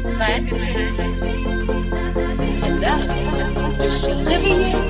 prête. Sonore de se réveiller.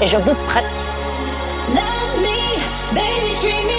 Et je vous pratique. Love me, baby,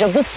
déjà beaucoup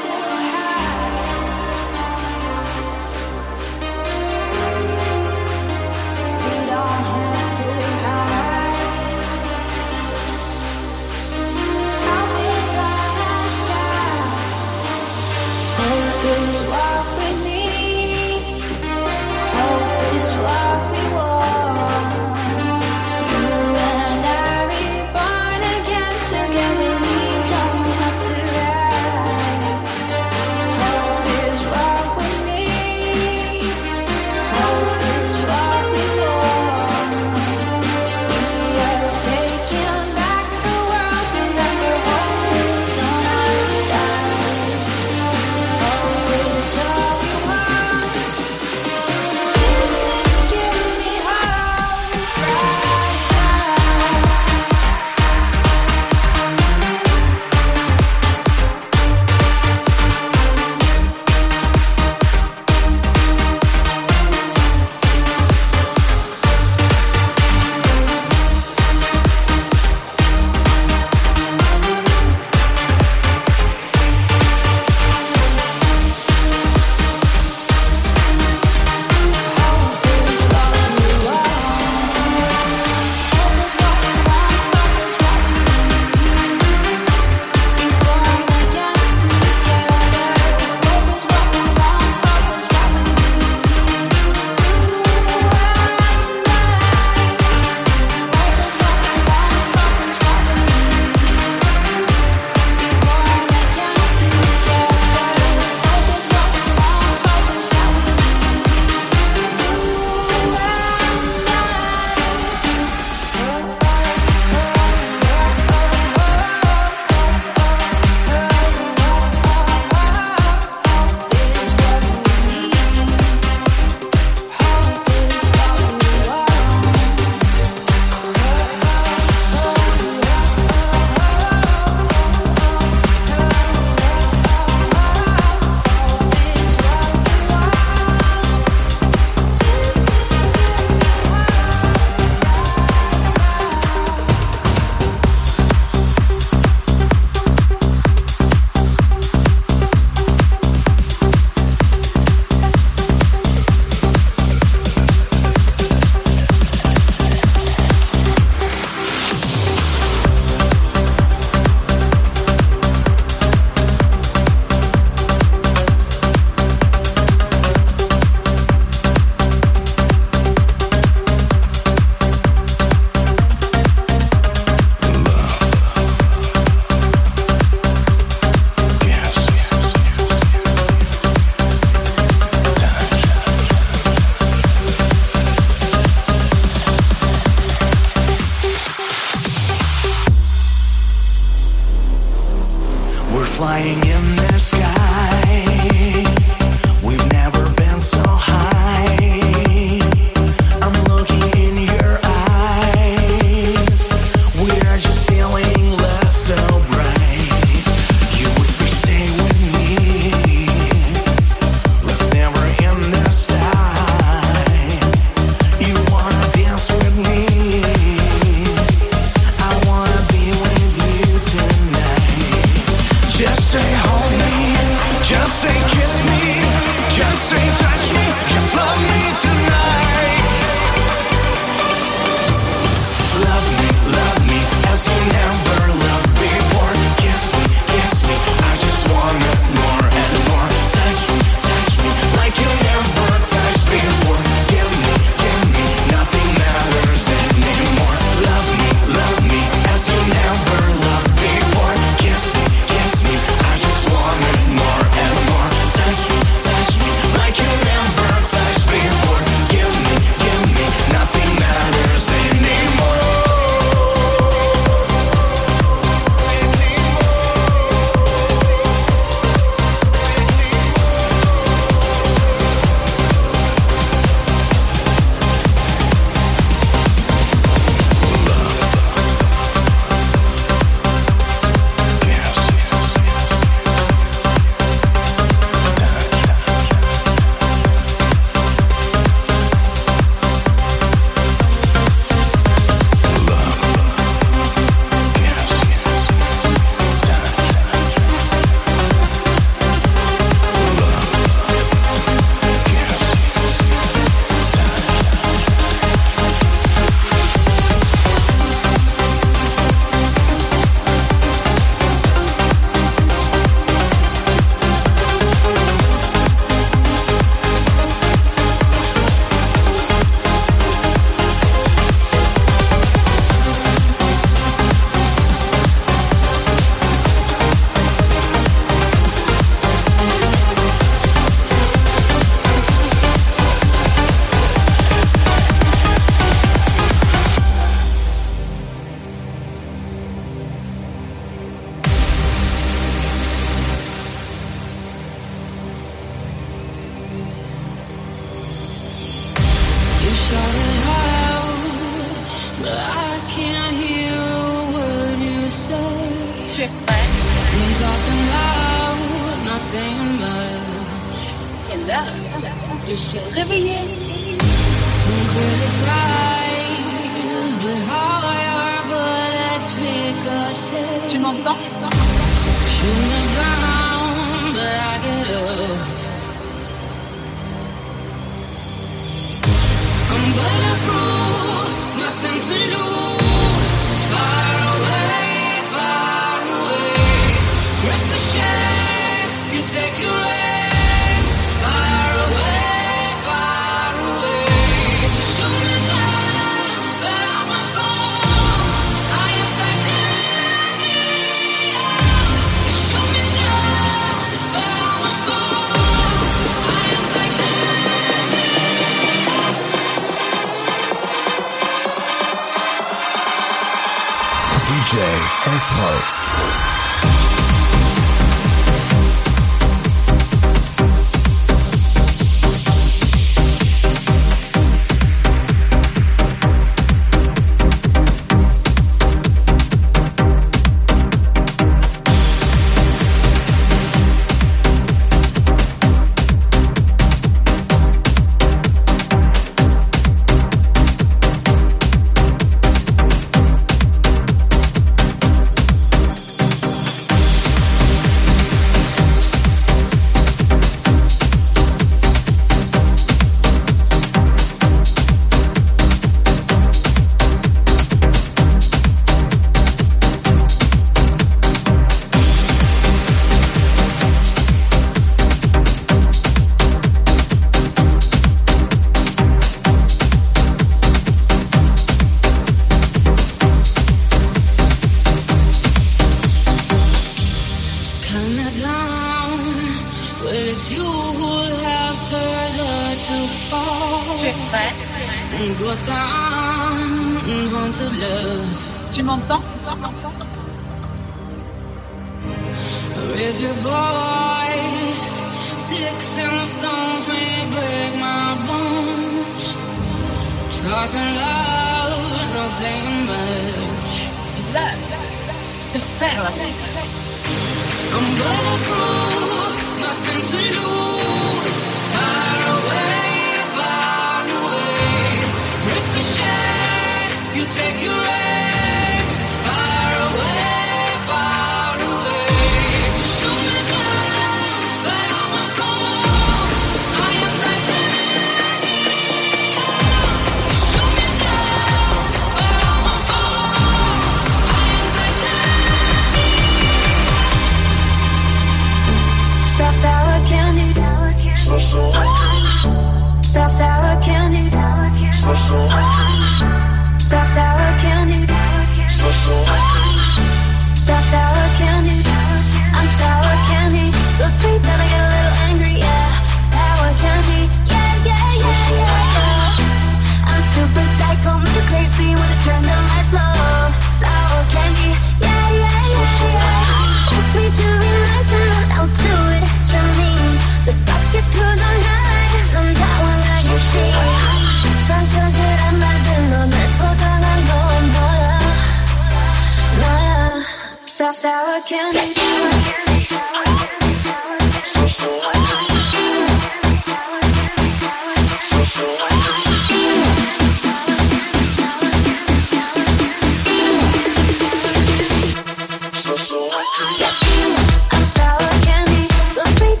I'm sour candy, so sweet.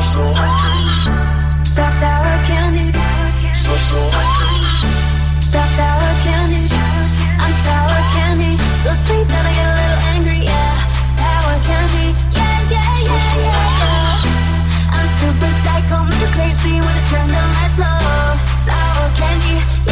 Sour candy. Sour candy. I'm sour candy. So sweet that I get a little angry, yeah. Sour candy. Yeah, yeah, yeah, yeah. I'm super psycho, make you crazy when I turn the lights low. Sour candy.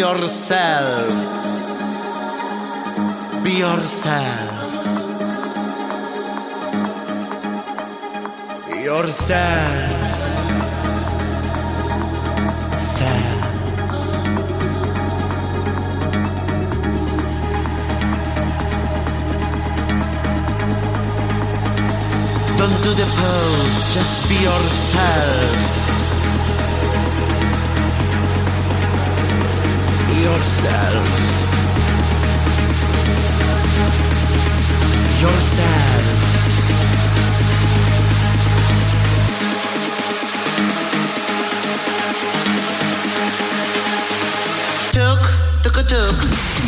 yourself. Be yourself. Yourself. Self. Don't do the pose, just be yourself. Yourself. Yourself. Tuk, tuk, tuk. Gorilla,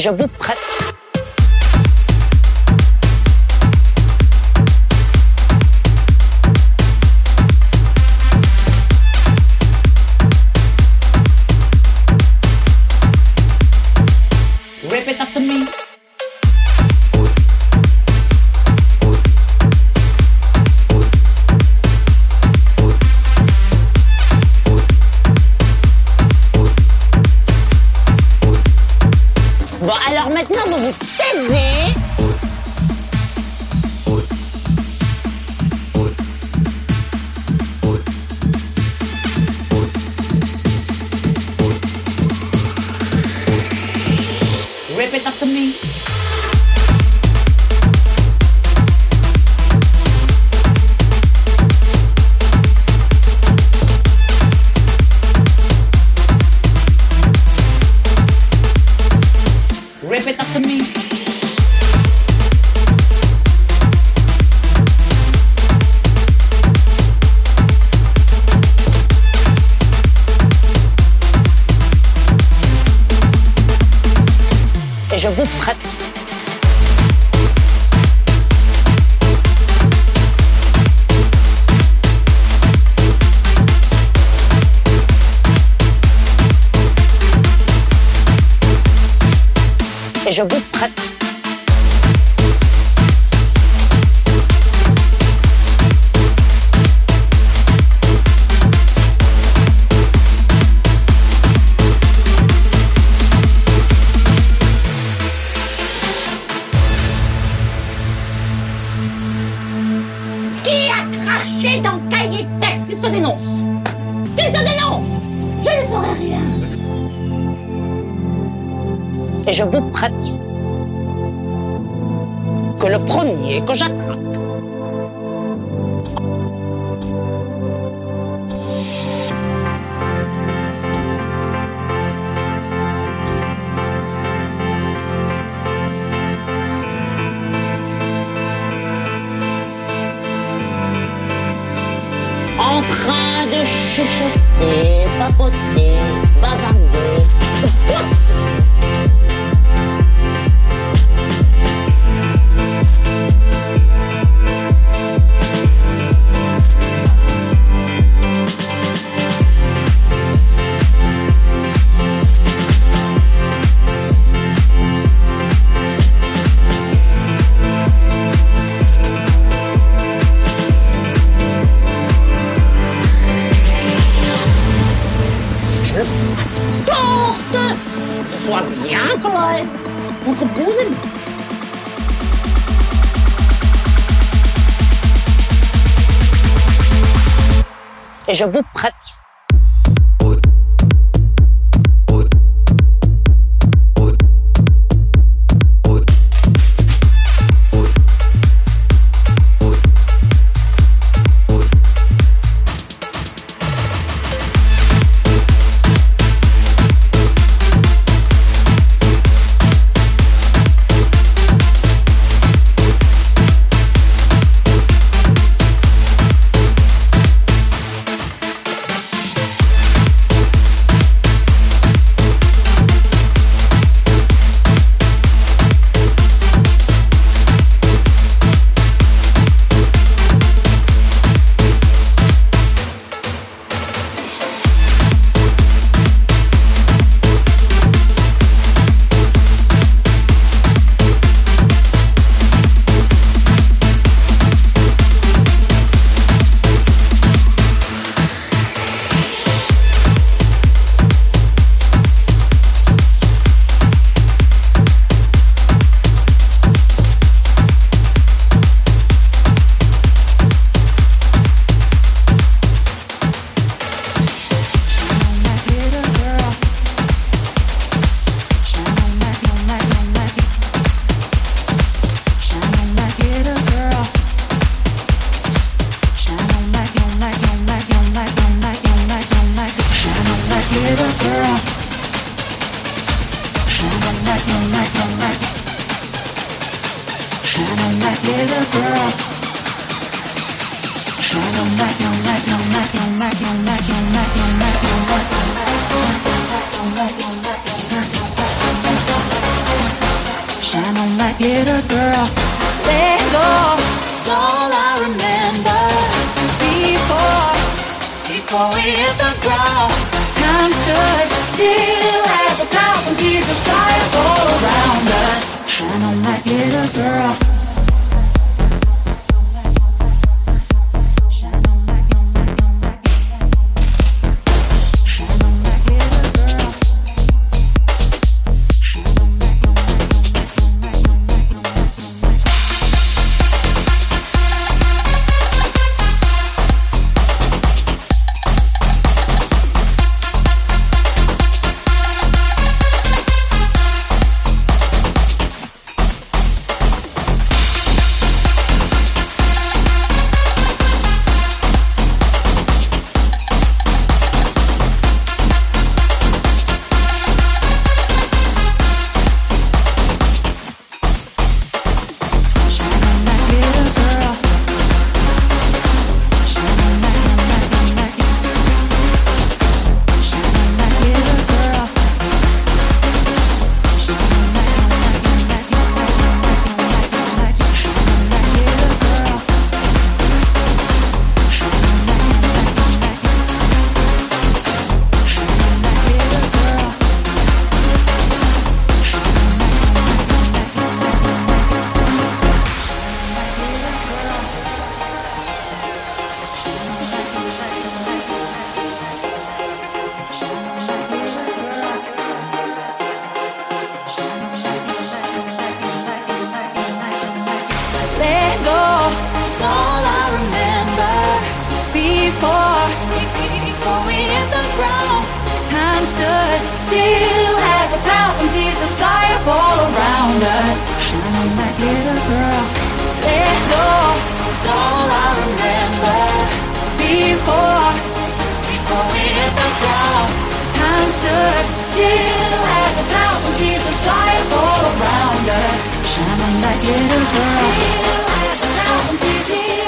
je vous может быть je j'avoue time stood still as a thousand pieces fly up all around us. Shining like little girl. Let go, it's all I remember. Before, before we hit the ground. Time stood still as a thousand pieces fly up all around us. Shining like little girl. Still as a thousand pieces.